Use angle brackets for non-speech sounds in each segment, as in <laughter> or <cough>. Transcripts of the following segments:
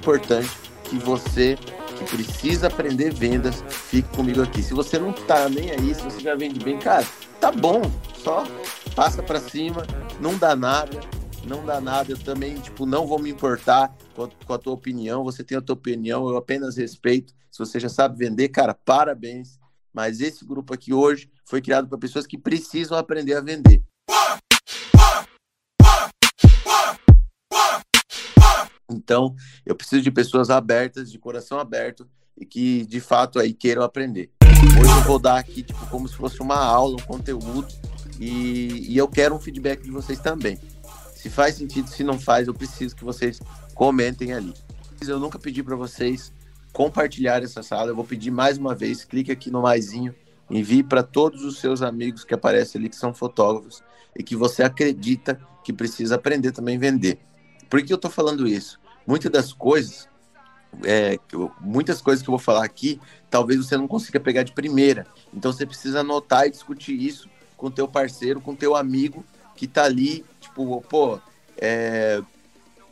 importante que você que precisa aprender vendas, fique comigo aqui. Se você não tá nem aí, se você já vende bem, cara, tá bom, só passa para cima, não dá nada, não dá nada, eu também, tipo, não vou me importar com a, com a tua opinião, você tem a tua opinião, eu apenas respeito. Se você já sabe vender, cara, parabéns. Mas esse grupo aqui hoje foi criado para pessoas que precisam aprender a vender. Então, eu preciso de pessoas abertas, de coração aberto e que de fato aí queiram aprender. Hoje eu vou dar aqui tipo como se fosse uma aula, um conteúdo e, e eu quero um feedback de vocês também. Se faz sentido, se não faz, eu preciso que vocês comentem ali. Eu nunca pedi para vocês compartilhar essa sala. Eu vou pedir mais uma vez, clique aqui no maisinho, envie para todos os seus amigos que aparecem ali que são fotógrafos e que você acredita que precisa aprender também vender. Por que eu estou falando isso? muitas das coisas, é, muitas coisas que eu vou falar aqui, talvez você não consiga pegar de primeira. Então você precisa anotar e discutir isso com teu parceiro, com teu amigo que tá ali, tipo, pô, é,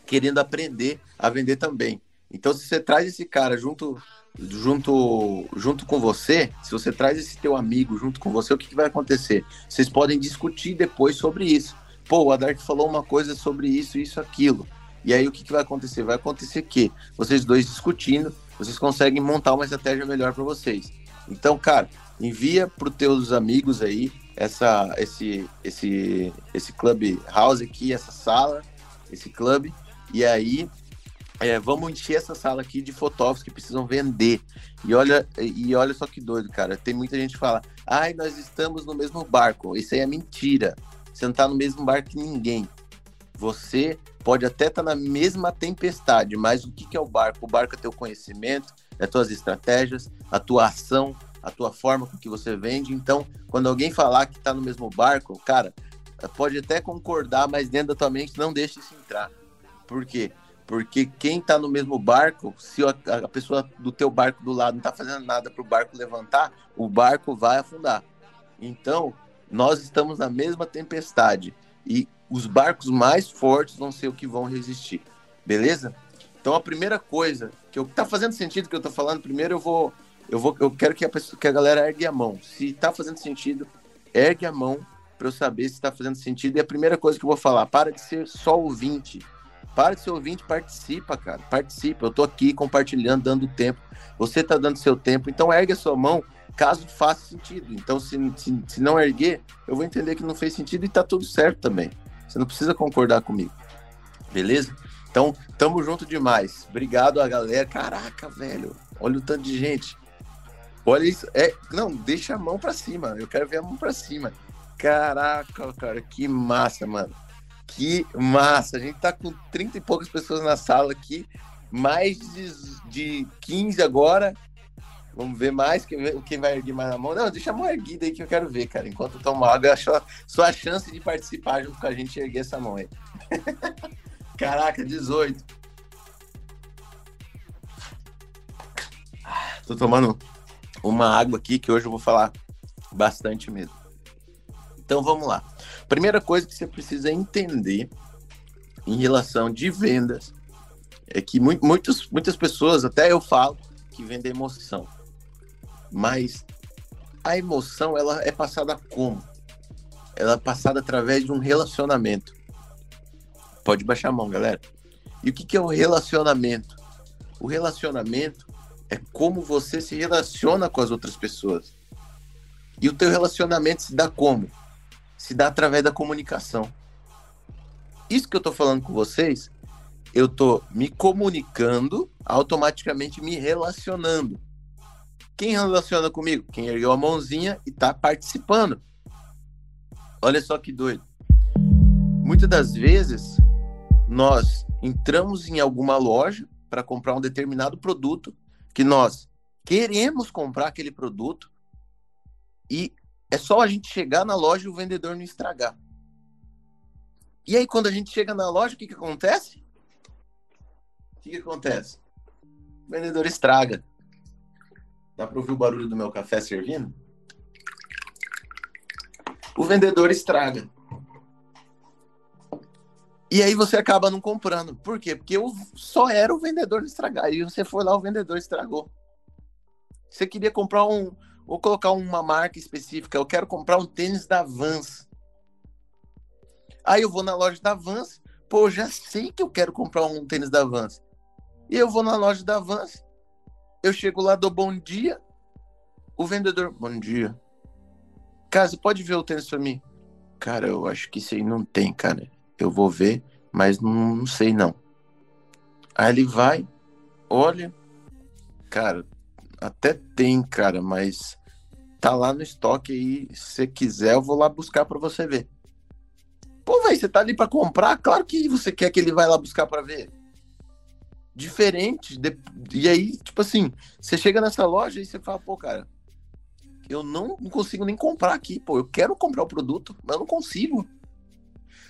querendo aprender a vender também. Então se você traz esse cara junto junto junto com você, se você traz esse teu amigo junto com você, o que, que vai acontecer? Vocês podem discutir depois sobre isso. Pô, o Adark falou uma coisa sobre isso, isso, aquilo. E aí o que, que vai acontecer? Vai acontecer que vocês dois discutindo, vocês conseguem montar uma estratégia melhor para vocês. Então, cara, envia para os teus amigos aí essa, esse, esse, esse club house aqui, essa sala, esse clube, e aí é, vamos encher essa sala aqui de fotógrafos que precisam vender. E olha, e olha só que doido, cara. Tem muita gente que fala, ai, nós estamos no mesmo barco. Isso aí é mentira. Você não está no mesmo barco que ninguém. Você pode até estar tá na mesma tempestade, mas o que, que é o barco? O barco é teu conhecimento, é tuas estratégias, a tua ação, a tua forma com que você vende. Então, quando alguém falar que está no mesmo barco, cara, pode até concordar, mas dentro da tua mente não deixe isso entrar. Por quê? Porque quem está no mesmo barco, se a, pessoa do teu barco do lado não está fazendo nada para o barco levantar, o barco vai afundar. Então, nós estamos na mesma tempestade. E os barcos mais fortes vão ser o que vão resistir. Beleza? Então a primeira coisa que eu tá fazendo sentido que eu tô falando, primeiro eu vou eu vou eu quero que a pessoa, que a galera ergue a mão. Se tá fazendo sentido, ergue a mão para eu saber se tá fazendo sentido. E a primeira coisa que eu vou falar, para de ser só ouvinte. Para de ser ouvinte, participa, cara. Participa. Eu tô aqui compartilhando, dando tempo. Você tá dando seu tempo, então ergue a sua mão caso faça sentido. Então, se, se, se não erguer, eu vou entender que não fez sentido e tá tudo certo também. Você não precisa concordar comigo. Beleza? Então, tamo junto demais. Obrigado a galera. Caraca, velho. Olha o tanto de gente. Olha isso. É, não, deixa a mão para cima. Eu quero ver a mão para cima. Caraca, cara, que massa, mano. Que massa. A gente tá com 30 e poucas pessoas na sala aqui. Mais de, de 15 agora. Vamos ver mais quem, quem vai erguer mais a mão. Não, deixa a mão erguida aí que eu quero ver, cara. Enquanto eu tomo água, eu acho a chance de participar junto com a gente erguer essa mão aí. <laughs> Caraca, 18. Tô tomando uma água aqui que hoje eu vou falar bastante mesmo. Então vamos lá. Primeira coisa que você precisa entender em relação de vendas é que muitos, muitas pessoas, até eu falo, que vendem emoção. Mas a emoção, ela é passada como? Ela é passada através de um relacionamento. Pode baixar a mão, galera. E o que, que é o relacionamento? O relacionamento é como você se relaciona com as outras pessoas. E o teu relacionamento se dá como? Se dá através da comunicação. Isso que eu tô falando com vocês, eu tô me comunicando, automaticamente me relacionando. Quem relaciona comigo? Quem ergueu a mãozinha e está participando. Olha só que doido. Muitas das vezes nós entramos em alguma loja para comprar um determinado produto que nós queremos comprar aquele produto e é só a gente chegar na loja e o vendedor não estragar. E aí, quando a gente chega na loja, o que, que acontece? O que, que acontece? O vendedor estraga. Dá para ouvir o barulho do meu café servindo? O vendedor estraga. E aí você acaba não comprando. Por quê? Porque eu só era o vendedor de estragar. E você foi lá, o vendedor estragou. Você queria comprar um. Vou colocar uma marca específica. Eu quero comprar um tênis da Vans. Aí eu vou na loja da Vans. Pô, já sei que eu quero comprar um tênis da Vans. E eu vou na loja da Vans. Eu chego lá, dou bom dia. O vendedor, bom dia. Cara, pode ver o tênis pra mim? Cara, eu acho que isso aí não tem, cara eu vou ver, mas não, não sei não. Aí ele vai, olha, cara, até tem, cara, mas tá lá no estoque aí, se quiser eu vou lá buscar para você ver. Pô, velho, você tá ali para comprar? Claro que você quer que ele vai lá buscar para ver. Diferente. De... E aí, tipo assim, você chega nessa loja e você fala, pô, cara, eu não consigo nem comprar aqui, pô. Eu quero comprar o produto, mas eu não consigo.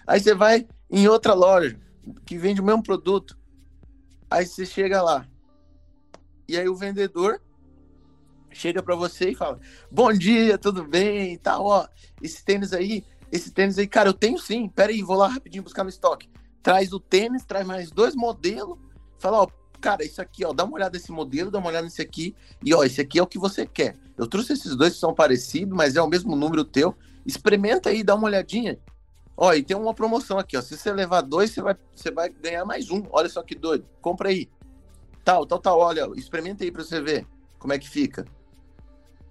Aí você vai em outra loja que vende o mesmo produto. Aí você chega lá. E aí o vendedor chega para você e fala: "Bom dia, tudo bem?" e tal, ó. Esse tênis aí, esse tênis aí, cara, eu tenho sim. Pera aí, vou lá rapidinho buscar no estoque. Traz o tênis, traz mais dois modelos. Fala, ó, cara, isso aqui, ó, dá uma olhada nesse modelo, dá uma olhada nesse aqui. E ó, esse aqui é o que você quer. Eu trouxe esses dois que são parecidos, mas é o mesmo número teu. Experimenta aí, dá uma olhadinha. Ó, e tem uma promoção aqui, ó. Se você levar dois, você vai, você vai ganhar mais um. Olha só que doido. Compra aí. Tal, tal, tal. Olha, experimenta aí pra você ver como é que fica.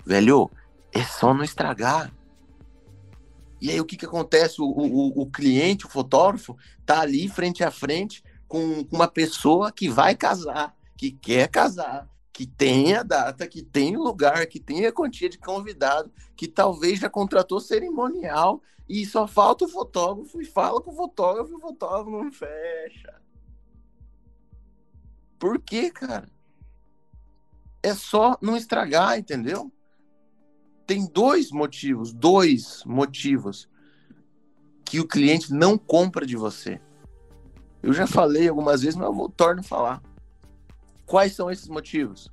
Velho, é só não estragar. E aí o que que acontece? O, o, o cliente, o fotógrafo, tá ali frente a frente com uma pessoa que vai casar, que quer casar, que tem a data, que tem o lugar, que tem a quantia de convidado, que talvez já contratou cerimonial e só falta o fotógrafo e fala com o fotógrafo e o fotógrafo não fecha. Por quê, cara? É só não estragar, entendeu? Tem dois motivos, dois motivos que o cliente não compra de você. Eu já falei algumas vezes, mas eu vou torno a falar. Quais são esses motivos?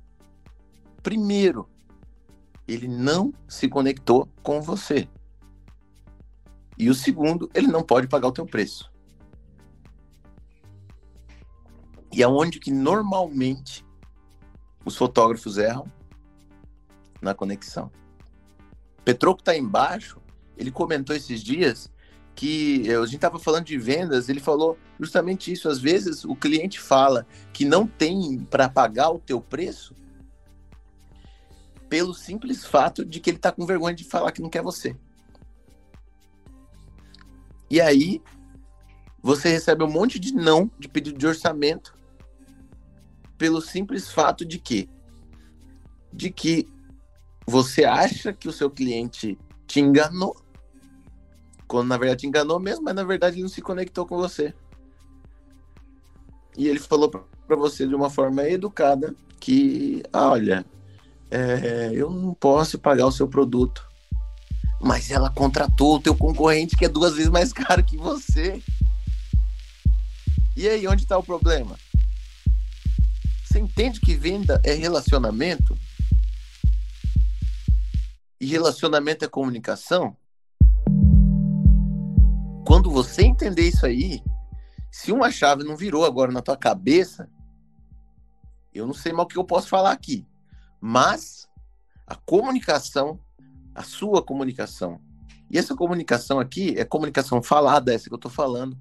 Primeiro, ele não se conectou com você. E o segundo, ele não pode pagar o teu preço. E é onde que normalmente os fotógrafos erram na conexão. Petroco está embaixo, ele comentou esses dias que a gente estava falando de vendas, ele falou justamente isso. Às vezes o cliente fala que não tem para pagar o teu preço pelo simples fato de que ele está com vergonha de falar que não quer você. E aí, você recebe um monte de não de pedido de orçamento pelo simples fato de que de que você acha que o seu cliente te enganou, quando na verdade te enganou mesmo, mas na verdade ele não se conectou com você. E ele falou para você de uma forma educada que, ah, olha, é, eu não posso pagar o seu produto mas ela contratou o teu concorrente que é duas vezes mais <laughs> caro que você. E aí, onde está o problema? Você entende que venda é relacionamento? E relacionamento é comunicação? Quando você entender isso aí, se uma chave não virou agora na tua cabeça, eu não sei mal o que eu posso falar aqui, mas a comunicação a sua comunicação. E essa comunicação aqui é comunicação falada, essa que eu estou falando.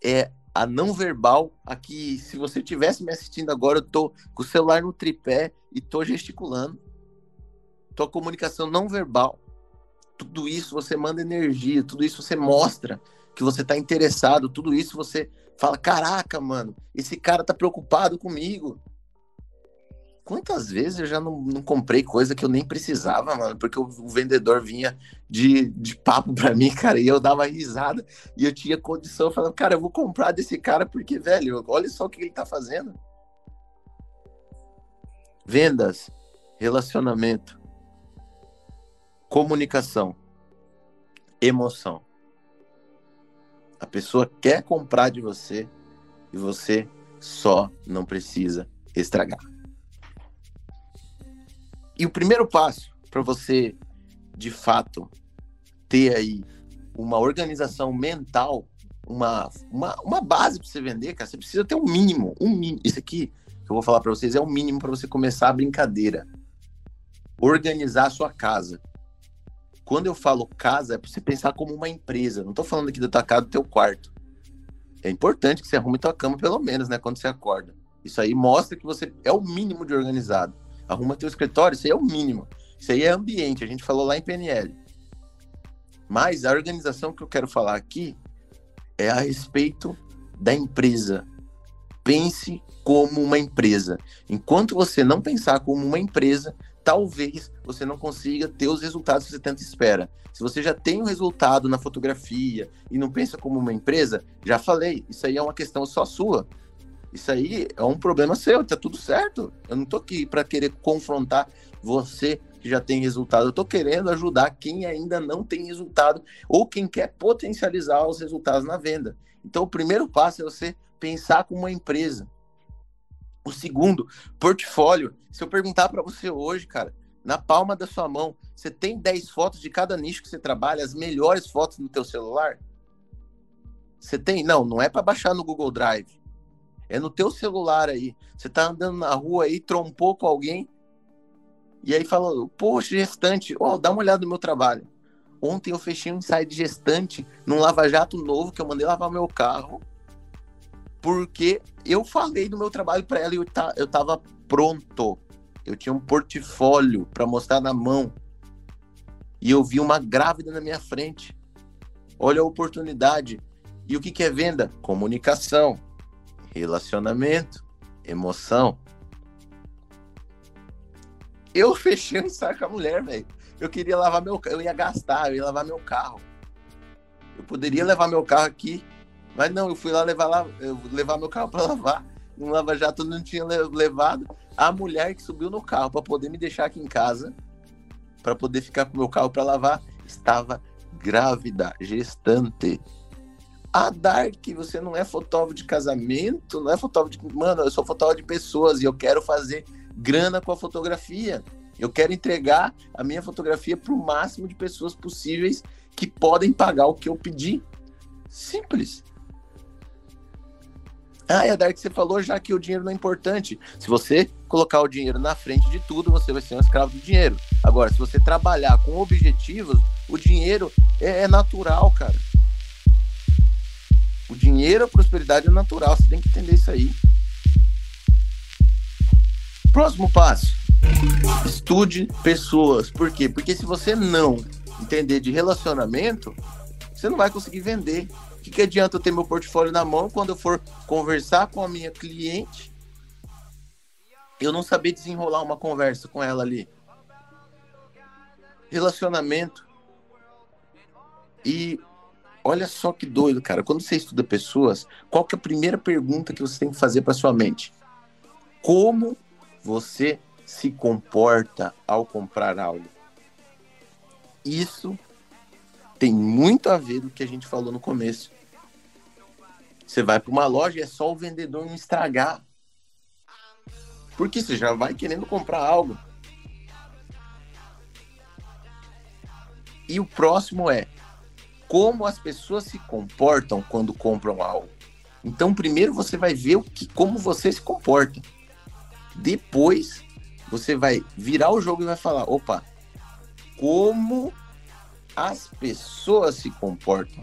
É a não verbal, aqui, se você estivesse me assistindo agora, eu tô com o celular no tripé e tô gesticulando. Tua comunicação não verbal. Tudo isso você manda energia, tudo isso você mostra que você tá interessado, tudo isso você fala: "Caraca, mano, esse cara tá preocupado comigo quantas vezes eu já não, não, comprei coisa que eu nem precisava, mano, porque o, o, vendedor vinha de, de papo pra mim, <laughs> cara, e eu dava risada e eu tinha condição, falava, cara, eu vou comprar desse cara porque, velho, olha só o que ele tá fazendo. Vendas, relacionamento, comunicação, emoção. A pessoa quer comprar de você e você só não precisa estragar. E o primeiro passo para você, de fato, ter aí uma organização mental uma, uma, uma base para você vender, cara. Você precisa ter um mínimo, um mínimo. Isso aqui que eu vou falar para vocês é o mínimo para você começar a brincadeira. Organizar a sua casa. Quando eu falo casa, é para você pensar como uma empresa. Não estou falando aqui da tua casa, do teu quarto. É importante que você arrume tua cama pelo menos, né, quando você acorda. Isso aí mostra que você é o mínimo de organizado. Arruma teu escritório, isso aí é o mínimo. Isso aí é ambiente, a gente falou lá em PNL. Mas a organização que eu quero falar aqui é a respeito da empresa. Pense como uma empresa. Enquanto você não pensar como uma empresa, talvez você não consiga ter os resultados que você tanto espera. Se você já tem um resultado na fotografia e não pensa como uma empresa, já falei, isso aí é uma questão só sua. Isso aí é um problema seu, tá tudo certo. Eu não tô aqui para querer confrontar você que já tem resultado. Eu tô querendo ajudar quem ainda não tem resultado ou quem quer potencializar os resultados na venda. Então, o primeiro passo é você pensar como uma empresa. O segundo, portfólio. Se eu perguntar para você hoje, cara, na palma da sua mão, você tem 10 fotos de cada nicho que você trabalha, as melhores fotos no teu celular? Você tem? Não, não é para baixar no Google Drive. É no teu celular aí. Você tá andando na rua aí, trompou com alguém, e aí falou, poxa, gestante, ó, oh, dá uma olhada no meu trabalho. Ontem eu fechei um ensaio de gestante num lava-jato novo que eu mandei lavar meu carro porque eu falei do meu trabalho para ela e eu, tá, eu tava pronto. Eu tinha um portfólio para mostrar na mão. E eu vi uma grávida na minha frente. Olha a oportunidade. E o que, que é venda? Comunicação, relacionamento, emoção. Eu <laughs> fechei um ensaio com a mulher, velho. Eu queria lavar meu eu ia gastar, eu ia lavar meu carro. Eu poderia levar meu carro aqui mas não, eu fui lá levar, lá, levar meu carro <laughs> para lavar. Um lava-jato não tinha levado. A mulher que subiu no carro para poder me deixar aqui em casa, para poder ficar com meu carro para lavar, estava grávida, gestante. A Dark, você não é fotógrafo de casamento, não é fotógrafo de. Mano, eu sou fotógrafo de pessoas e eu quero fazer grana com a fotografia. Eu quero entregar a minha fotografia para o máximo de pessoas possíveis que podem pagar o que eu pedi. Simples. Ah, é Dark, você falou já que o dinheiro não é importante. Se você colocar o dinheiro na frente de tudo, você vai ser um escravo do dinheiro. Agora, se você trabalhar com objetivos, o dinheiro é, é natural, cara. O dinheiro, a prosperidade é natural. Você tem que entender isso aí. Próximo passo. Estude pessoas. Por quê? Porque se você não entender de relacionamento, você não vai conseguir vender que, que adianta eu ter meu portfólio na mão quando eu for conversar com a minha cliente, eu não saber desenrolar uma conversa com ela ali? Relacionamento. E olha só que doido, cara. Quando você estuda pessoas, qual que é a primeira pergunta que você tem que fazer para sua mente? Como você se comporta ao comprar algo? Isso tem muito a ver do que a gente falou no começo. Você vai para uma loja e é só o vendedor não estragar. Porque você já vai querendo comprar algo. E o próximo é como as pessoas se comportam quando compram algo. Então, primeiro você vai ver o que, como você se comporta. Depois, você vai virar o jogo e vai falar: opa, como as pessoas se comportam.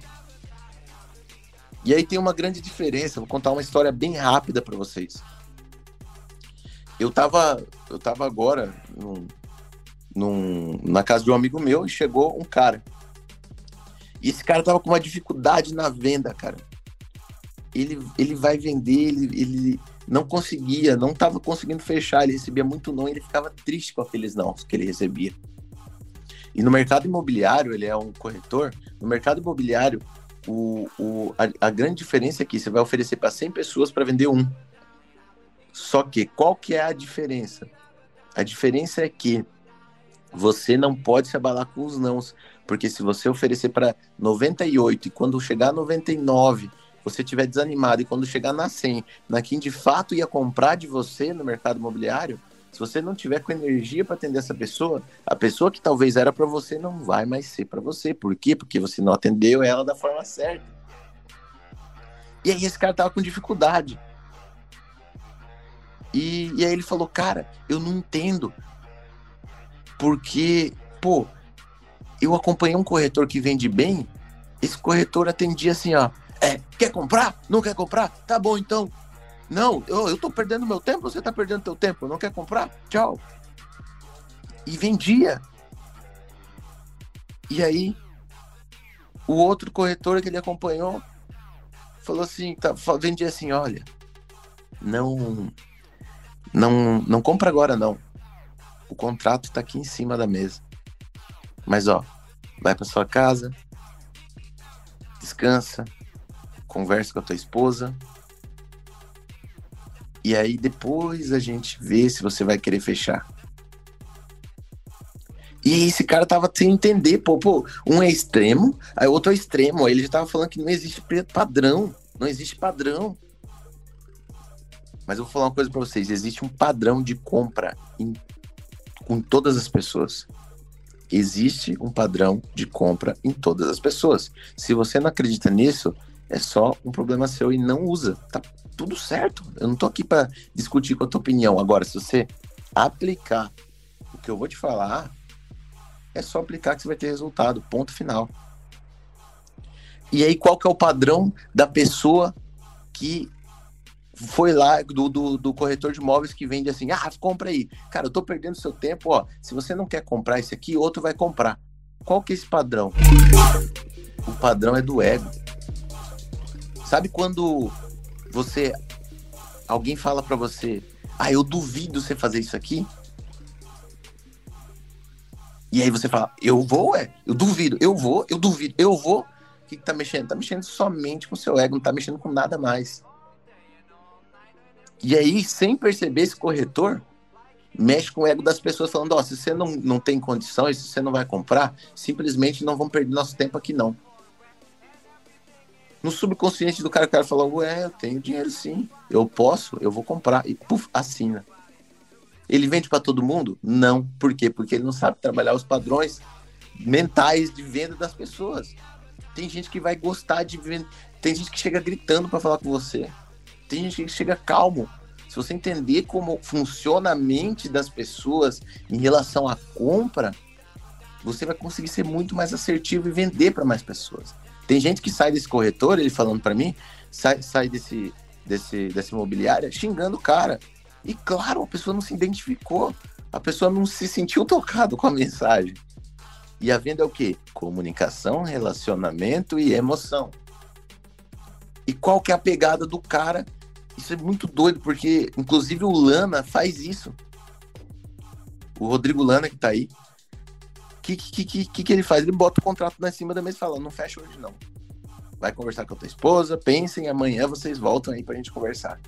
E aí tem uma grande diferença. Vou contar uma história bem rápida para vocês. Eu tava, eu tava agora num, num, na casa de um amigo meu e chegou um cara. E esse cara tava com uma dificuldade na venda, cara. Ele, ele vai vender, ele, ele não conseguia, não tava conseguindo fechar, ele recebia muito não, ele ficava triste com aqueles não que ele recebia. E no mercado imobiliário, ele é um corretor, no mercado imobiliário, o, o, a, a grande diferença é que você vai oferecer para 100 pessoas para vender um. Só que qual que é a diferença? A diferença é que você não pode se abalar com os nãos, porque se você oferecer para 98 e quando chegar a 99 você estiver desanimado e quando chegar na 100, na quem de fato ia comprar de você no mercado imobiliário, se você não tiver com energia para atender essa pessoa, a pessoa que talvez era para você não vai mais ser para você. Por quê? Porque você não atendeu ela da forma certa. E aí esse cara tava com dificuldade. E, e aí ele falou, cara, eu não entendo. Porque, pô, eu acompanhei um corretor que vende bem, esse corretor atendia assim, ó. É, quer comprar? Não quer comprar? Tá bom, então. Não, eu, eu tô perdendo meu tempo, você tá perdendo teu tempo. Não quer comprar? Tchau. E vendia. E aí, o outro corretor que ele acompanhou falou assim, tá, vendia assim, olha, não, não, não compra agora não. O contrato tá aqui em cima da mesa. Mas ó, vai para sua casa, descansa, conversa com a tua esposa. E aí depois a gente vê se você vai querer fechar. E esse cara tava sem entender, pô, pô, um é extremo, aí outro é extremo. Aí ele já tava falando que não existe padrão, não existe padrão. Mas eu vou falar uma coisa para vocês, existe um padrão de compra em, com todas as pessoas existe um padrão de compra em todas as pessoas. Se você não acredita nisso, é só um problema seu e não usa. Tá tudo certo. Eu não tô aqui para discutir com a tua opinião. Agora, se você aplicar o que eu vou te falar, é só aplicar que você vai ter resultado. Ponto final. E aí, qual que é o padrão da pessoa que foi lá do, do, do, corretor de imóveis que vende assim, ah, compra aí. Cara, eu tô perdendo seu tempo, ó. Se você não quer comprar esse aqui, outro vai comprar. Qual que é esse padrão? O padrão é do ego. Sabe quando você alguém fala para você, ah, eu duvido você fazer isso aqui? E aí você fala, eu vou, é, eu duvido, eu vou, eu duvido, eu vou. O que, que tá mexendo? Tá mexendo somente com seu ego, não tá mexendo com nada mais. E aí, sem perceber, esse corretor mexe com o ego das pessoas, falando: Ó, oh, se você não, não tem condições, se você não vai comprar, simplesmente não vamos perder nosso tempo aqui, não. No subconsciente do cara, o cara fala: Ué, eu tenho dinheiro sim, eu posso, eu vou comprar. E puf, assina. Ele vende para todo mundo? Não. Por quê? Porque ele não sabe trabalhar os padrões mentais de venda das pessoas. Tem gente que vai gostar de vender, tem gente que chega gritando para falar com você. Tem gente que chega calmo. Se você entender como funciona a mente das pessoas em relação à compra, você vai conseguir ser muito mais assertivo e vender para mais pessoas. Tem gente que sai desse corretor, ele falando para mim, sai, sai desse, desse, dessa imobiliária xingando o cara. E claro, a pessoa não se identificou, a pessoa não se sentiu tocado com a mensagem. E a venda é o quê? Comunicação, relacionamento e emoção. E qual que é a pegada do cara isso é muito doido, porque inclusive o Lana faz isso. O Rodrigo Lana que tá aí. Que, que, que, que, ele faz? Ele bota o contrato na cima da mesa e fala: não fecha hoje não. Vai conversar com a tua esposa, pensem, amanhã vocês voltam aí pra gente conversar.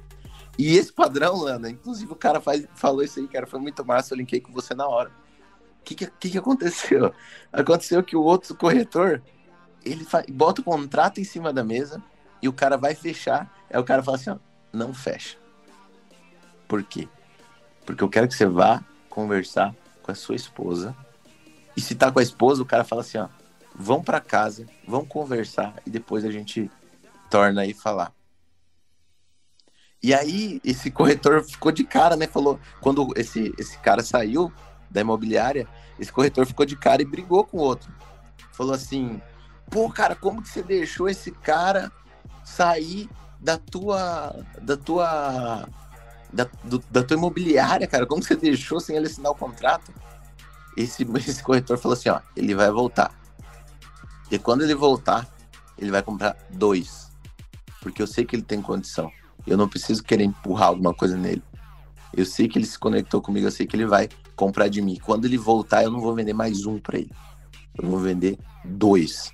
E esse padrão, Lana, inclusive o cara faz, falou isso aí, cara, foi muito massa, eu linkei com você na hora. O que, que, que, aconteceu? <laughs> Aconteceu que o outro corretor, ele faz, bota o contrato em cima da mesa e o cara vai fechar. Aí o cara fala assim, ó, não fecha. Por quê? Porque eu quero que você vá conversar com a sua esposa. E se tá com a esposa, o cara fala assim, ó, vão para casa, vão conversar e depois a gente torna aí falar. E aí esse corretor ficou de cara, né? Falou, quando esse esse cara saiu da imobiliária, esse corretor ficou de cara e brigou com o outro. Falou assim: "Pô, cara, como que você deixou esse cara sair da tua. da tua. Da, do, da tua imobiliária, cara. Como você deixou sem ele assinar o contrato? Esse, <laughs> esse corretor falou assim: ó, ele vai voltar. E quando ele voltar, ele vai comprar dois. Porque eu sei que ele tem condição. Eu não preciso querer empurrar alguma coisa nele. Eu sei que ele se conectou comigo, eu sei que ele vai comprar de mim. Quando ele voltar, eu não vou vender mais um para ele. Eu vou vender dois.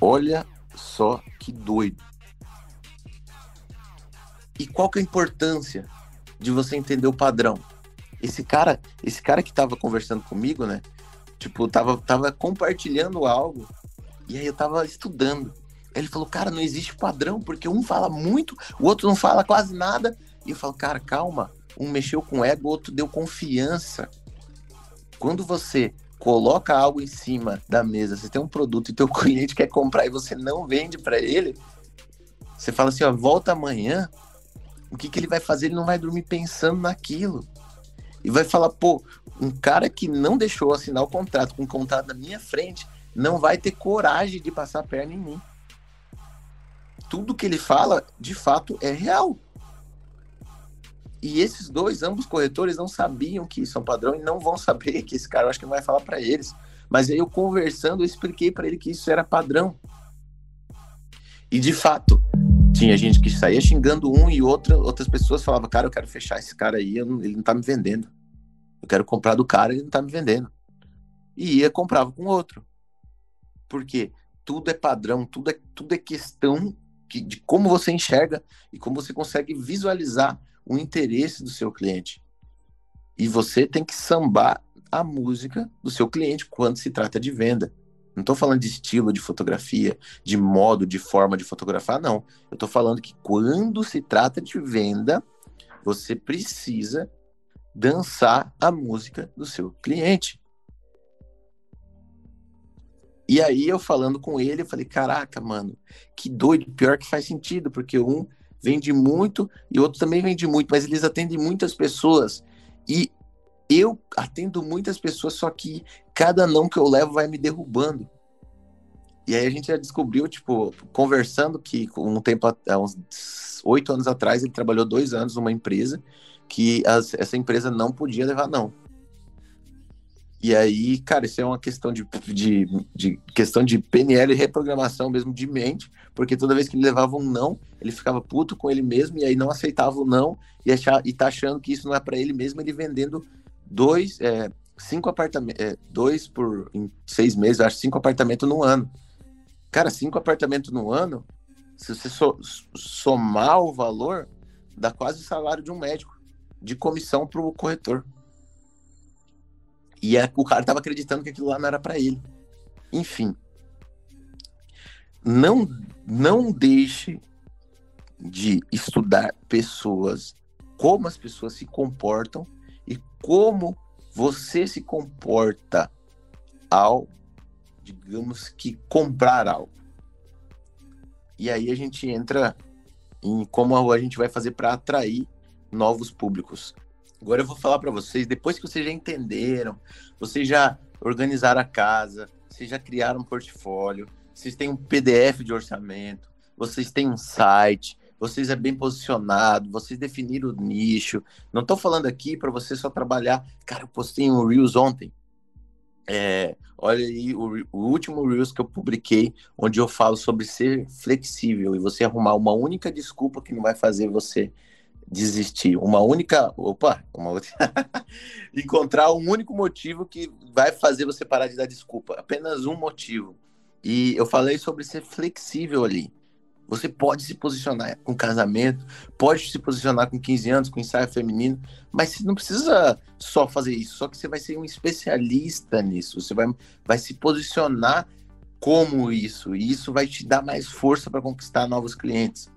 Olha só que doido. E qual que é a importância de você entender o padrão? Esse cara, esse cara que tava conversando comigo, né? Tipo, tava, tava compartilhando algo e aí eu tava estudando. Ele falou, cara, não existe padrão, porque um fala muito, o outro não fala quase nada. E eu falo, cara, calma. Um mexeu com ego, o outro deu confiança. Quando você coloca algo em cima da mesa, você tem um produto e teu <laughs> cliente quer comprar e você não vende para ele, você fala assim, ó, volta amanhã, o que, que ele vai fazer? Ele não vai dormir pensando naquilo. E vai falar, pô, um cara que não deixou assinar o contrato com o contrato na minha frente não vai ter coragem de passar a perna em mim. Tudo que ele fala, de fato, é real. E esses dois, ambos corretores, não sabiam que isso é um padrão e não vão saber <laughs> que esse cara, eu acho que não vai falar para eles. Mas aí eu conversando, eu expliquei para ele que isso era padrão. E de fato, tinha gente que saía xingando um e outra, outras pessoas falavam, cara, eu quero fechar esse cara aí, não, ele não tá me vendendo. Eu quero comprar do cara, ele não tá me vendendo. E ia, comprava com outro. Porque tudo é padrão, tudo é, tudo é questão de, de como você enxerga e como você consegue visualizar o interesse do seu cliente. E você tem que sambar a música do seu cliente quando se trata de venda. Não estou falando de estilo de fotografia, de modo, de forma de fotografar, não. Eu estou falando que quando se trata de venda, você precisa dançar a música do seu cliente. E aí eu falando com ele, eu falei, caraca, mano, que doido, pior que faz sentido, porque um vende muito e outro também vende muito, mas eles atendem muitas pessoas. E eu atendo muitas pessoas, só que cada não que eu levo vai me derrubando. E aí a gente já descobriu, tipo, conversando que um tempo, há uns oito anos atrás, ele trabalhou dois anos numa empresa que as, essa empresa não podia levar não. E aí, cara, isso é uma questão de, de, de, questão de PNL e reprogramação mesmo de mente, porque toda vez que ele levava um não, ele ficava puto com ele mesmo e aí não aceitava o não e, achar, e tá achando que isso não é para ele mesmo, ele vendendo dois, é, cinco apartamentos, é, dois por seis meses, acho cinco apartamentos no ano. Cara, cinco apartamentos no ano, se você so, somar o valor, dá quase o salário de um médico de comissão pro corretor. E é, o cara tava acreditando que aquilo lá não era para ele. Enfim. Não, não deixe de estudar pessoas, como as pessoas se comportam e como você se comporta ao, digamos que, comprar algo. E aí a gente entra em como a gente vai fazer para atrair novos públicos. Agora eu vou falar para vocês, depois que vocês já entenderam, vocês já organizaram a casa, vocês já criaram um portfólio, vocês têm um PDF de orçamento, vocês têm um site, vocês é bem posicionado, vocês definiram o nicho. Não estou falando aqui para você só trabalhar. Cara, eu postei um Reels ontem. É, olha aí o, o, último Reels que eu publiquei, onde eu falo sobre ser flexível e você arrumar uma única desculpa que não vai fazer você desistir. Uma única. Opa, uma outra. <laughs> encontrar um único motivo que vai fazer você parar de dar desculpa. Apenas um motivo. E eu falei sobre ser flexível ali. Você pode se posicionar com casamento, pode se posicionar com 15 anos, com ensaio feminino, mas você não precisa só fazer isso, só que você vai ser um especialista nisso. Você vai, vai se posicionar como isso, e isso vai te dar mais força para conquistar novos clientes.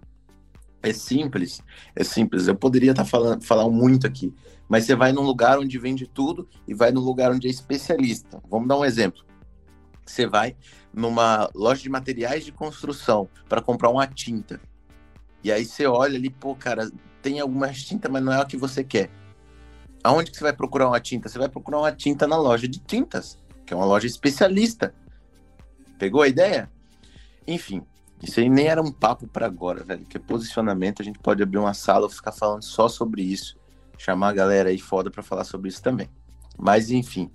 É simples, é simples. Eu poderia estar tá falando falar muito aqui, mas você vai num lugar onde vende tudo e vai num lugar onde é especialista. Vamos dar um exemplo. Você vai numa loja de materiais de construção para comprar uma tinta. E aí você olha ali, pô, cara, tem algumas tintas, mas não é o que você quer. Aonde que você vai procurar uma tinta? Você vai procurar uma tinta na loja de tintas, que é uma loja especialista. Pegou a ideia? Enfim, isso aí nem era um papo para agora, velho. Que é posicionamento, a gente pode abrir uma sala ficar falando só sobre isso. Chamar a galera aí foda para falar sobre isso também. Mas enfim,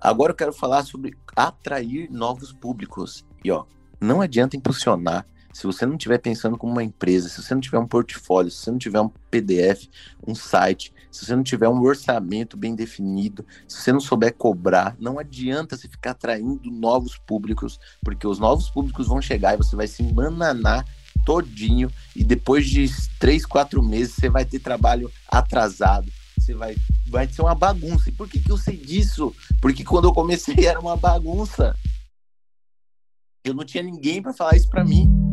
agora eu quero falar sobre atrair novos públicos. E ó, não adianta impulsionar se você não estiver pensando como uma empresa, se você não tiver um portfólio, se você não tiver um PDF, um site, se você não tiver um orçamento bem definido, se você não souber cobrar, não adianta você ficar atraindo novos públicos, porque os novos públicos vão chegar e você vai se embananar todinho e depois de três, quatro meses você vai ter trabalho atrasado, você vai, vai ser uma bagunça. E por que, que eu sei disso? Porque quando eu comecei <laughs> era uma bagunça. Eu não tinha ninguém para falar isso para mim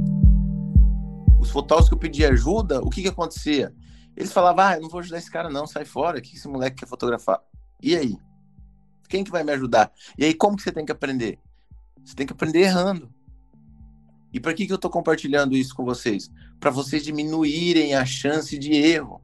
os fotógrafos que eu pedi ajuda, o que que acontecia? Eles falavam, ah, eu não vou ajudar esse cara não, sai fora, o que esse moleque quer fotografar? E aí? Quem que vai me ajudar? E aí, como que você tem que aprender? Você tem que aprender errando. E para que, que eu estou compartilhando isso com vocês? Para vocês diminuírem a chance de erro.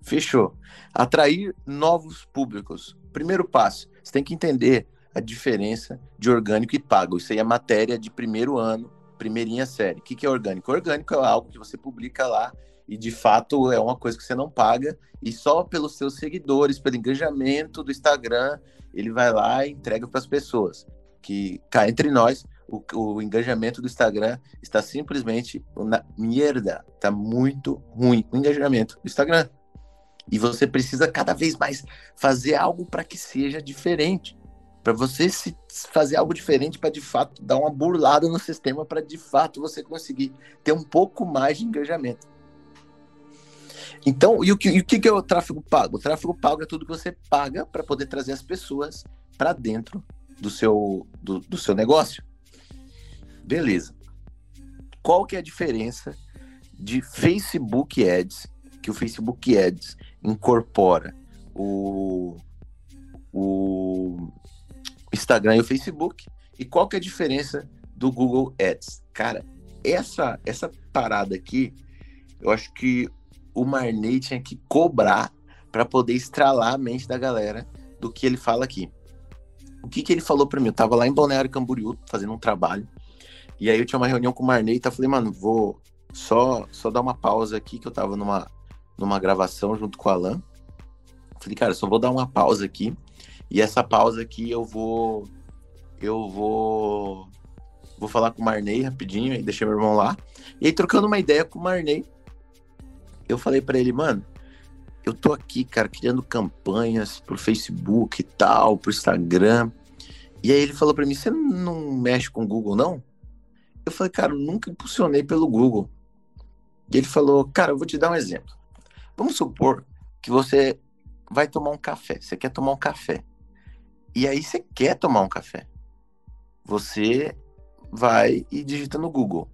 Fechou. Atrair novos públicos. Primeiro passo, você tem que entender a diferença de orgânico e pago. Isso aí é matéria de primeiro ano, primeirinha série. O que, que é orgânico? Orgânico é algo que você publica lá e de fato é uma coisa que você não paga e só pelos seus seguidores, pelo engajamento do Instagram, ele vai lá e entrega para as pessoas. Que cá entre nós, o, o, engajamento do Instagram está simplesmente na merda, tá muito ruim o engajamento do Instagram. E você precisa cada vez mais fazer algo para que seja diferente. Para você se fazer algo diferente para de fato dar uma burlada no sistema para de fato você conseguir ter um pouco mais de engajamento. Então, e o que, e o que é o tráfego pago? O tráfego pago é tudo que você paga para poder trazer as pessoas para dentro do seu, do, do seu negócio. Beleza. Qual que é a diferença de Facebook Ads, que o Facebook Ads incorpora o, o Instagram e o Facebook. E qual que é a diferença do Google Ads? Cara, essa essa parada aqui, eu acho que o Marney tinha que cobrar para poder estralar a mente da galera do que ele fala aqui. O que que ele falou para mim? Eu tava lá em Balneário Camboriú fazendo um trabalho. E aí eu tinha uma reunião com o Marney tá falei, mano, vou só só dar uma pausa aqui que eu tava numa numa gravação junto com o Alan. Falei, cara, só vou dar uma pausa aqui. E essa pausa aqui eu vou. Eu vou. Vou falar com o Marney rapidinho, e deixei meu irmão lá. E aí, trocando uma ideia com o Marney, eu falei para ele, mano, eu tô aqui, cara, criando campanhas pro Facebook e tal, pro Instagram. E aí ele falou para mim, você não mexe com o Google, não? Eu falei, cara, eu nunca impulsionei pelo Google. E ele falou, cara, eu vou te dar um exemplo. Vamos supor que você vai tomar um café. Você quer tomar um café. E aí você quer tomar um café. Você vai e digita no Google.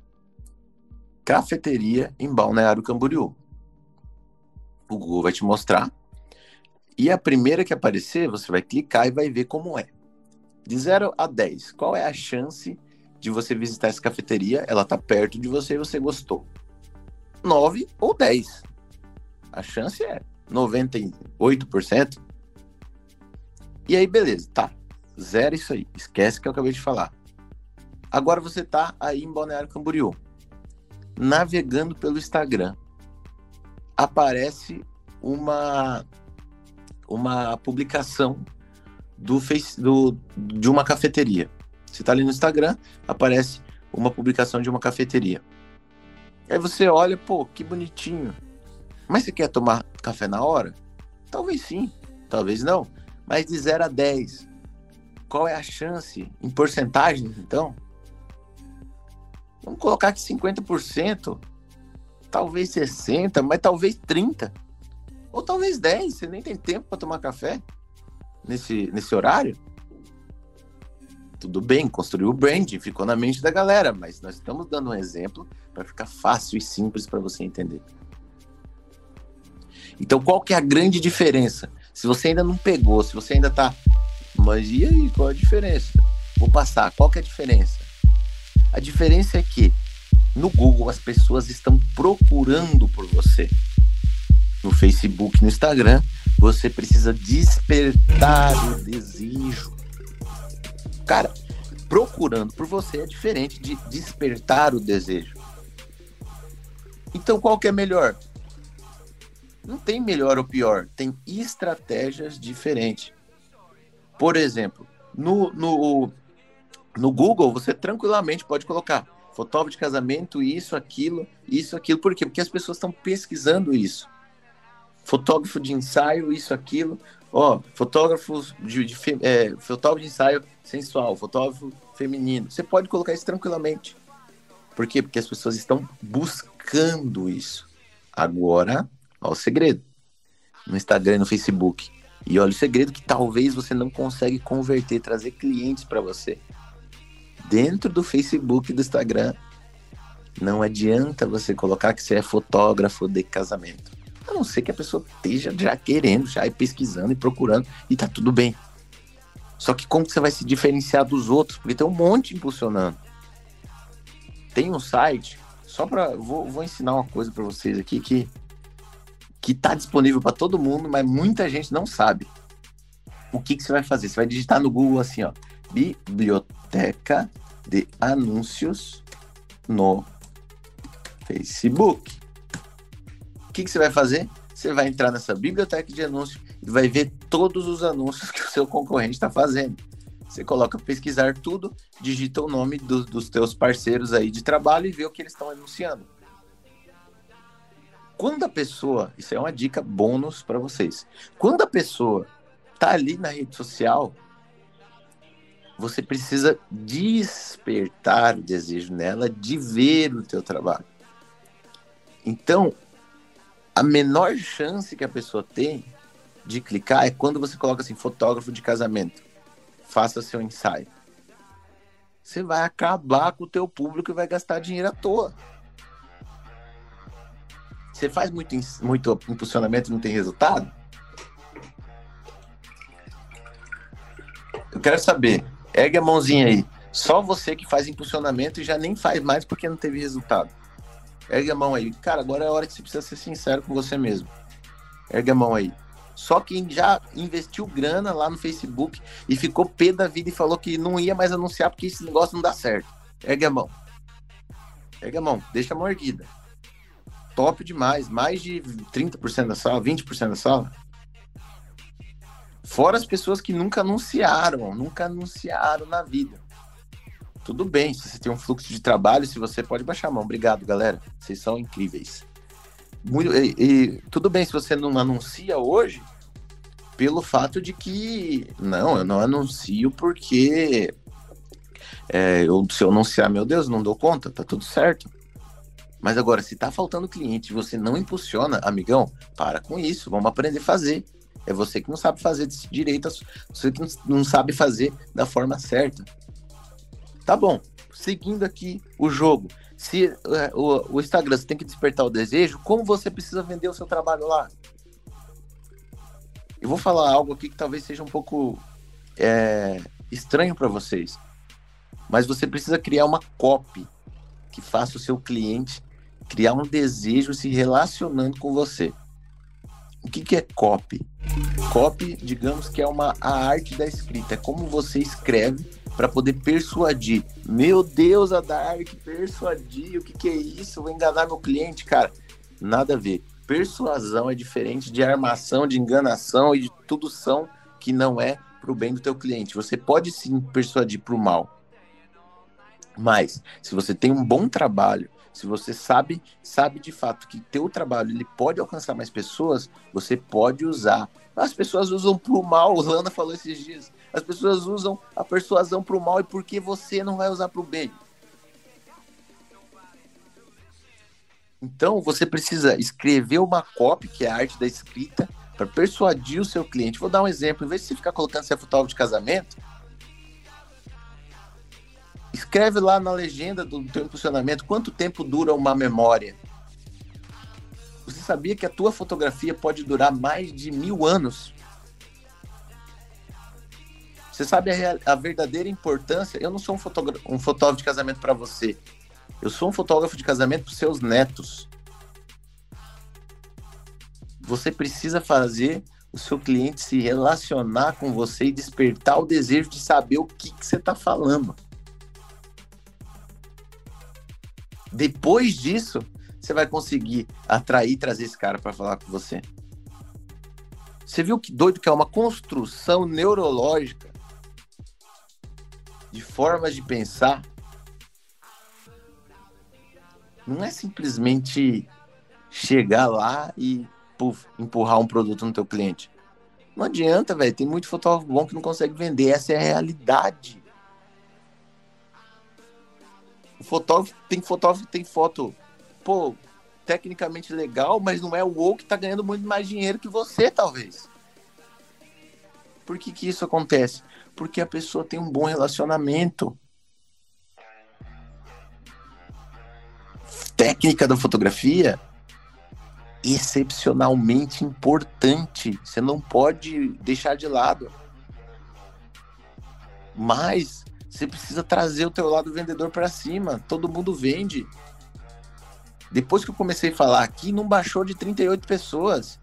Cafeteria em Balneário Camboriú. O Google vai te mostrar. E a primeira que aparecer, você vai clicar e vai ver como é. De 0 a 10, qual é a chance de você visitar essa cafeteria? Ela está perto de você e você gostou. 9 ou 10. A chance é 98%. E aí, beleza, tá. Zero isso aí. Esquece que eu acabei de falar. Agora você tá aí em Balneário Camboriú. Navegando pelo Instagram. Aparece uma uma publicação do face do, de uma cafeteria. Você tá ali no Instagram, aparece uma publicação de uma cafeteria. Aí você olha, pô, que bonitinho. Mas você quer tomar café na hora? Talvez sim, talvez não. Mas de 0 a 10, qual é a chance em porcentagens, então? Vamos colocar que 50%, talvez 60%, mas talvez 30%. Ou talvez 10%, você nem tem tempo para tomar café nesse, nesse horário. Tudo bem, construiu o brand, ficou na mente da galera, mas nós estamos dando um exemplo para ficar fácil e simples para você entender. Então, qual que é a grande diferença? Se você ainda não pegou, se você ainda tá. Mas e aí, qual a diferença? Vou passar. Qual que é a diferença? A diferença é que no Google as pessoas estão procurando por você. No Facebook, no Instagram, você precisa despertar o desejo. Cara, procurando por você é diferente de despertar o desejo. Então, qual que é melhor? Não tem melhor ou pior, tem estratégias diferentes. Por exemplo, no, no, no Google, você tranquilamente pode colocar fotógrafo de casamento, isso, aquilo, isso, aquilo. Por quê? Porque as pessoas estão pesquisando isso. Fotógrafo de ensaio, isso, aquilo. Ó, fotógrafos de, de é, fotógrafo de ensaio sensual, fotógrafo feminino. Você pode colocar isso tranquilamente. Por quê? Porque as pessoas estão buscando isso. Agora, Olha o segredo. No Instagram e no Facebook. E olha o segredo que talvez você não consegue converter, trazer clientes para você. Dentro do Facebook e do Instagram, não adianta você colocar que você é fotógrafo de casamento. A não ser que a pessoa esteja já querendo, já ir pesquisando e procurando, e tá tudo bem. Só que como que você vai se diferenciar dos outros? Porque tem um monte impulsionando. Tem um site, só para vou, vou ensinar uma coisa para vocês aqui que que tá disponível para todo mundo, mas muita gente não sabe. O que que você vai fazer? Você vai digitar no Google assim, ó, biblioteca de anúncios no Facebook. O que, que você vai fazer? Você vai entrar nessa biblioteca de anúncios e vai ver todos os anúncios que o seu concorrente está fazendo. Você coloca pesquisar tudo, digita o nome do, dos teus parceiros aí de trabalho e vê o que eles estão anunciando. Quando a pessoa, isso é uma dica bônus para vocês. Quando a pessoa tá ali na rede social, você precisa despertar o desejo nela de ver o teu trabalho. Então, a menor chance que a pessoa tem de clicar é quando você coloca assim, fotógrafo de casamento. Faça seu ensaio. Você vai acabar com o teu público e vai gastar dinheiro à toa. Você faz muito, muito impulsionamento e não tem resultado? Eu quero saber, ergue a mãozinha aí. Só você que faz impulsionamento e já nem faz mais porque não teve resultado. Ergue a mão aí. Cara, agora é a hora que você precisa ser sincero com você mesmo. Ergue a mão aí. Só quem já investiu grana lá no Facebook e ficou pé da vida e falou que não ia mais anunciar porque esse negócio não dá certo. Ergue a mão. Ergue a mão. Deixa a mão erguida. Top demais. Mais de 30% da sala, 20% da sala. Fora as pessoas que nunca anunciaram, nunca anunciaram na vida tudo bem, se você tem um fluxo de trabalho, se você pode baixar a mão. Obrigado, galera. Vocês são incríveis. Muito, e, e, tudo bem se você não anuncia hoje, pelo fato de que não, eu não anuncio porque é, eu, se eu anunciar, meu Deus, não dou conta, tá tudo certo. Mas agora, se tá faltando cliente e você não impulsiona, amigão, para com isso, vamos aprender a fazer. É você que não sabe fazer direito, você que não sabe fazer da forma certa. Tá bom, seguindo aqui o jogo. Se é, o, o Instagram você tem que despertar o desejo, como você precisa vender o seu trabalho lá? Eu vou falar algo aqui que talvez seja um pouco é, estranho para vocês, mas você precisa criar uma copy que faça o seu cliente criar um desejo se relacionando com você. O que, que é copy? Copy, digamos que é uma a arte da escrita, é como você escreve para poder persuadir. Meu Deus, a Dark, persuadir, o que, que é isso? Vou enganar meu cliente, cara. Nada a ver. Persuasão é diferente de armação, de enganação e de tudo são que não é para o bem do teu cliente. Você pode sim persuadir para o mal. Mas se você tem um bom trabalho, se você sabe, sabe de fato que teu trabalho ele pode alcançar mais pessoas, você pode usar. As pessoas usam para o mal, o Lana falou esses dias. As pessoas usam a persuasão para o mal e por que você não vai usar para o bem? Então, você precisa escrever uma copy, que é a arte da escrita, para persuadir o seu cliente. Vou dar um exemplo. Em vez de você ficar colocando seu fotógrafo de casamento, escreve lá na legenda do teu impulsionamento quanto tempo dura uma memória. Você sabia que a tua fotografia pode durar mais de mil anos? Você sabe a, a verdadeira importância? Eu não sou um, um fotógrafo de casamento para você. Eu sou um fotógrafo de casamento para seus netos. Você precisa fazer o seu cliente se relacionar com você e despertar o desejo de saber o que, que você está falando. Depois disso, você vai conseguir atrair trazer esse cara para falar com você. Você viu que doido que é uma construção neurológica de formas de pensar, não é simplesmente chegar lá e puf, empurrar um produto no teu cliente. Não adianta, velho. Tem muito fotógrafo bom que não consegue vender. Essa é a realidade. Fotógrafo tem fotógrafo que tem foto, pô, tecnicamente legal, mas não é o ou que tá ganhando muito mais dinheiro que você, talvez. Por que que isso acontece? Porque a pessoa tem um bom relacionamento. Técnica da fotografia excepcionalmente importante. Você não pode deixar de lado. Mas você precisa trazer o teu lado vendedor para cima. Todo mundo vende. Depois que eu comecei a falar aqui, não baixou de 38 pessoas.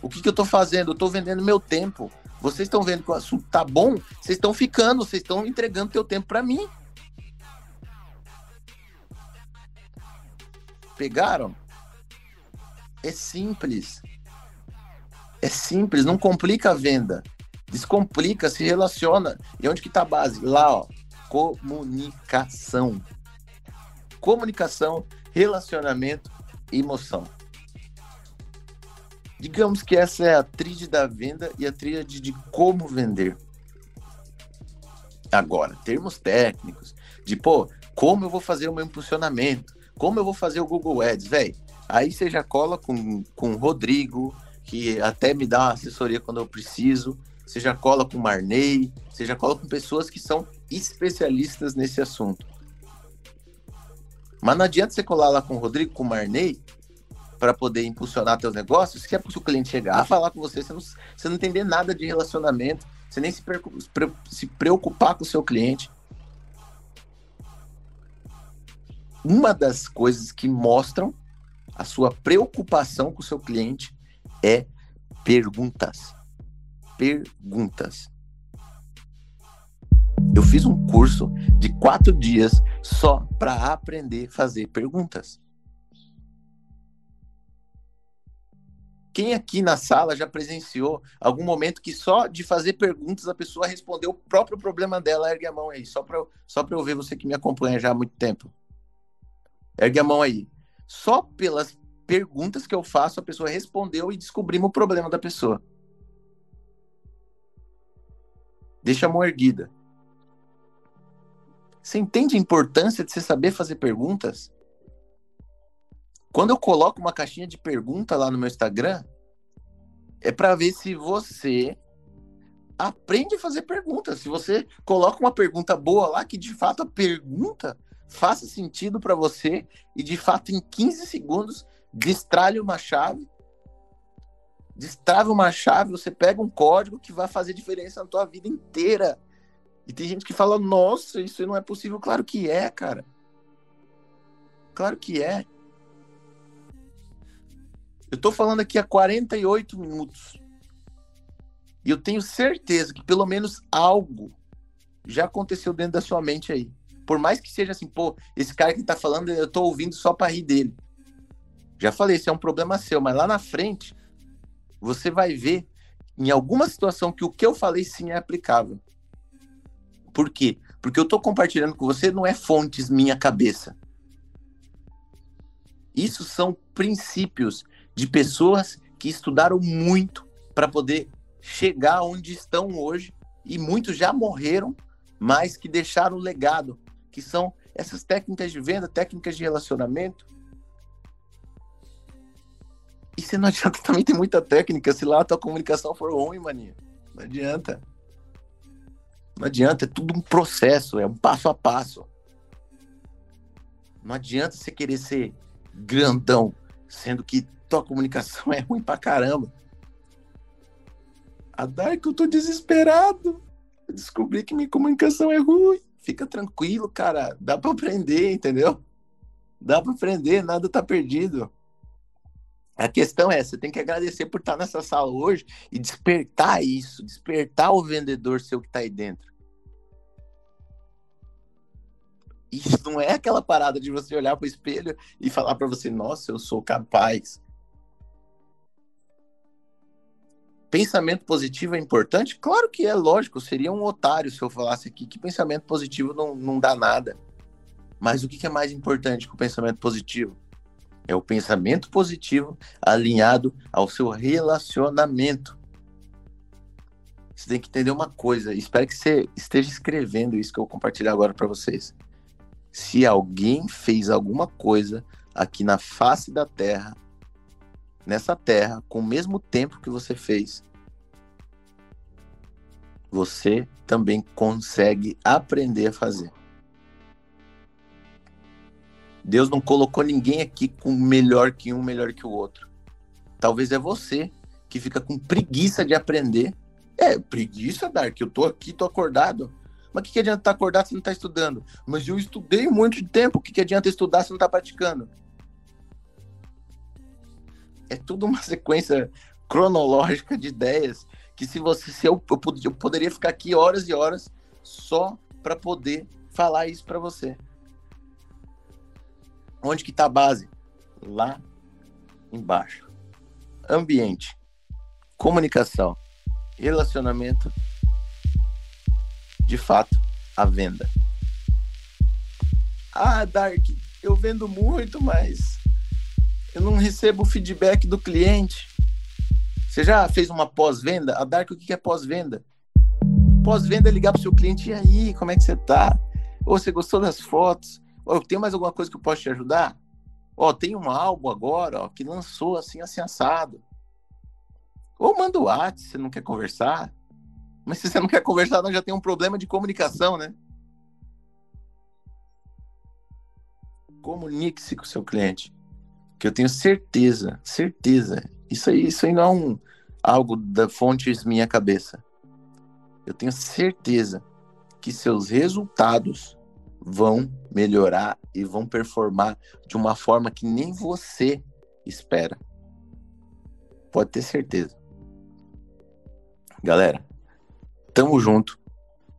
O que, que eu estou fazendo? Eu estou vendendo meu tempo. Vocês estão vendo que o assunto tá bom? Vocês estão ficando, vocês estão entregando teu tempo para mim. Pegaram? É simples. É simples, não complica a venda. Descomplica, se relaciona. E onde que tá a base? Lá, ó. Comunicação. Comunicação, relacionamento e emoção. Digamos que essa é a tríade da venda e a tríade de como vender. Agora, termos técnicos, de pô, como eu vou fazer o meu impulsionamento, como eu vou fazer o Google Ads, velho. Aí você já cola com, com o Rodrigo, que até me dá uma assessoria quando eu preciso. Você já cola com Marney, você já cola com pessoas que são especialistas nesse assunto. Mas não adianta você colar lá com o Rodrigo, com o Marney, para poder impulsionar seus negócios, se é para o cliente chegar, falar com você, você não, você não entender nada de relacionamento, você nem se, se preocupar com o seu cliente. Uma das coisas que mostram a sua preocupação com o seu cliente é perguntas. Perguntas. Eu fiz um curso de quatro dias só para aprender a fazer perguntas. Quem aqui na sala já presenciou algum momento que só de fazer perguntas a pessoa respondeu o próprio problema dela? Ergue a mão aí, só para só eu ver você que me acompanha já há muito tempo. Ergue a mão aí. Só pelas perguntas que eu faço, a pessoa respondeu e descobrimos o problema da pessoa. Deixa a mão erguida. Você entende a importância de você saber fazer perguntas? Quando eu coloco uma caixinha de pergunta lá no meu Instagram, é para ver se você aprende a fazer perguntas. Se você coloca uma pergunta boa lá, que de fato a pergunta faça sentido para você e de fato em 15 segundos destralhe uma chave, destrave uma chave, você pega um código que vai fazer diferença na tua vida inteira. E tem gente que fala: "Nossa, isso não é possível". Claro que é, cara. Claro que é. Eu tô falando aqui há 48 minutos. E eu tenho certeza que pelo menos algo já aconteceu dentro da sua mente aí. Por mais que seja assim, pô, esse cara que tá falando, eu tô ouvindo só para rir dele. Já falei, isso é um problema seu, mas lá na frente você vai ver em alguma situação que o que eu falei sim é aplicável. Por quê? Porque eu tô compartilhando com você não é fontes minha cabeça. Isso são princípios de pessoas que estudaram muito para poder chegar onde estão hoje e muitos já morreram, mas que deixaram legado, que são essas técnicas de venda, técnicas de relacionamento. E se não adianta também ter muita técnica, se lá a tua comunicação for ruim, maninha. Não adianta. Não adianta, é tudo um processo, é um passo a passo. Não adianta você querer ser grandão, sendo que tua comunicação <laughs> é ruim pra caramba. A Dark, eu tô desesperado. Eu descobri que minha comunicação é ruim. Fica tranquilo, cara. Dá pra aprender, entendeu? Dá pra aprender, nada tá perdido. A questão é, você tem que agradecer por estar nessa sala hoje e despertar isso, despertar o vendedor seu que está aí dentro. Isso não é aquela parada de você olhar para o espelho e falar para você, nossa, eu sou capaz. Pensamento positivo é importante? Claro que é, lógico. Seria um otário se eu falasse aqui que pensamento positivo não, não dá nada. Mas o que é mais importante que o pensamento positivo? É o pensamento positivo alinhado ao seu relacionamento. Você tem que entender uma coisa. Espero que você esteja escrevendo isso que eu compartilhar agora para vocês. Se alguém fez alguma coisa aqui na face da Terra nessa terra com o mesmo tempo que você fez, você também consegue aprender a fazer. Deus não colocou ninguém aqui com melhor que um, melhor que o outro. Talvez é você que fica com preguiça de aprender. É, preguiça, Dark, eu tô aqui, tô acordado. Mas o que, que adianta estar tá acordado se não tá estudando? Mas eu estudei muito de tempo, o que, que adianta estudar se não tá praticando? É tudo uma <laughs> sequência cronológica de ideias que se você se eu, eu, eu poderia ficar aqui horas e horas só para poder falar isso para você. Onde que está a base? Lá embaixo. Ambiente, comunicação, relacionamento, de fato, a venda. Ah, Dark, eu vendo muito, mas eu não recebo feedback do cliente. Você já fez uma pós-venda? A Dark, o que é pós-venda? Pós-venda é ligar para o seu cliente, e aí, como é que você tá? Ou você gostou das fotos? Ó, tem mais alguma coisa que eu posso te ajudar? Ó, tem um álbum agora, ó, que lançou assim, assim, assado. Ou manda o WhatsApp, se você não quer conversar. Mas se você não quer conversar, nós já tem um problema de comunicação, né? Comunique-se com o seu cliente. Que eu tenho certeza, certeza. Isso aí, isso aí não é um, algo da fontes minha cabeça. Eu tenho certeza que seus resultados vão melhorar e vão performar de uma forma que nem você espera. Pode ter certeza. Galera, tamo junto.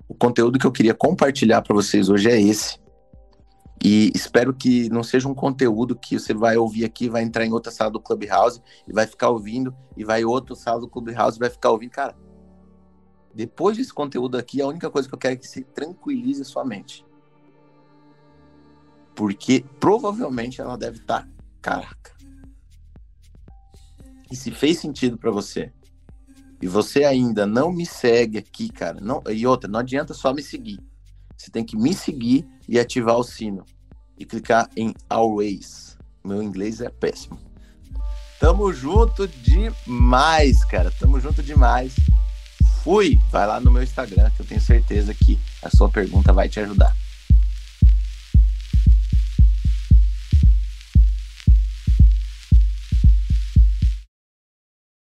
O conteúdo que eu queria compartilhar para vocês hoje é esse. E espero que não seja um conteúdo que você vai ouvir aqui, vai entrar em outra sala do Clubhouse e vai ficar ouvindo, e vai outra sala do Clubhouse e vai ficar ouvindo. Cara, depois desse conteúdo aqui, a única coisa que eu quero é que você tranquilize a sua mente. Porque provavelmente ela deve estar, tá, caraca. E se fez sentido para você, e você ainda não me segue aqui, cara, não, e outra, não adianta só me seguir. Você tem que me seguir e ativar o sino. E clicar em Always. Meu inglês é péssimo. Tamo junto demais, cara. Tamo junto demais. Fui. Vai lá no meu Instagram que eu tenho certeza que a sua pergunta vai te ajudar.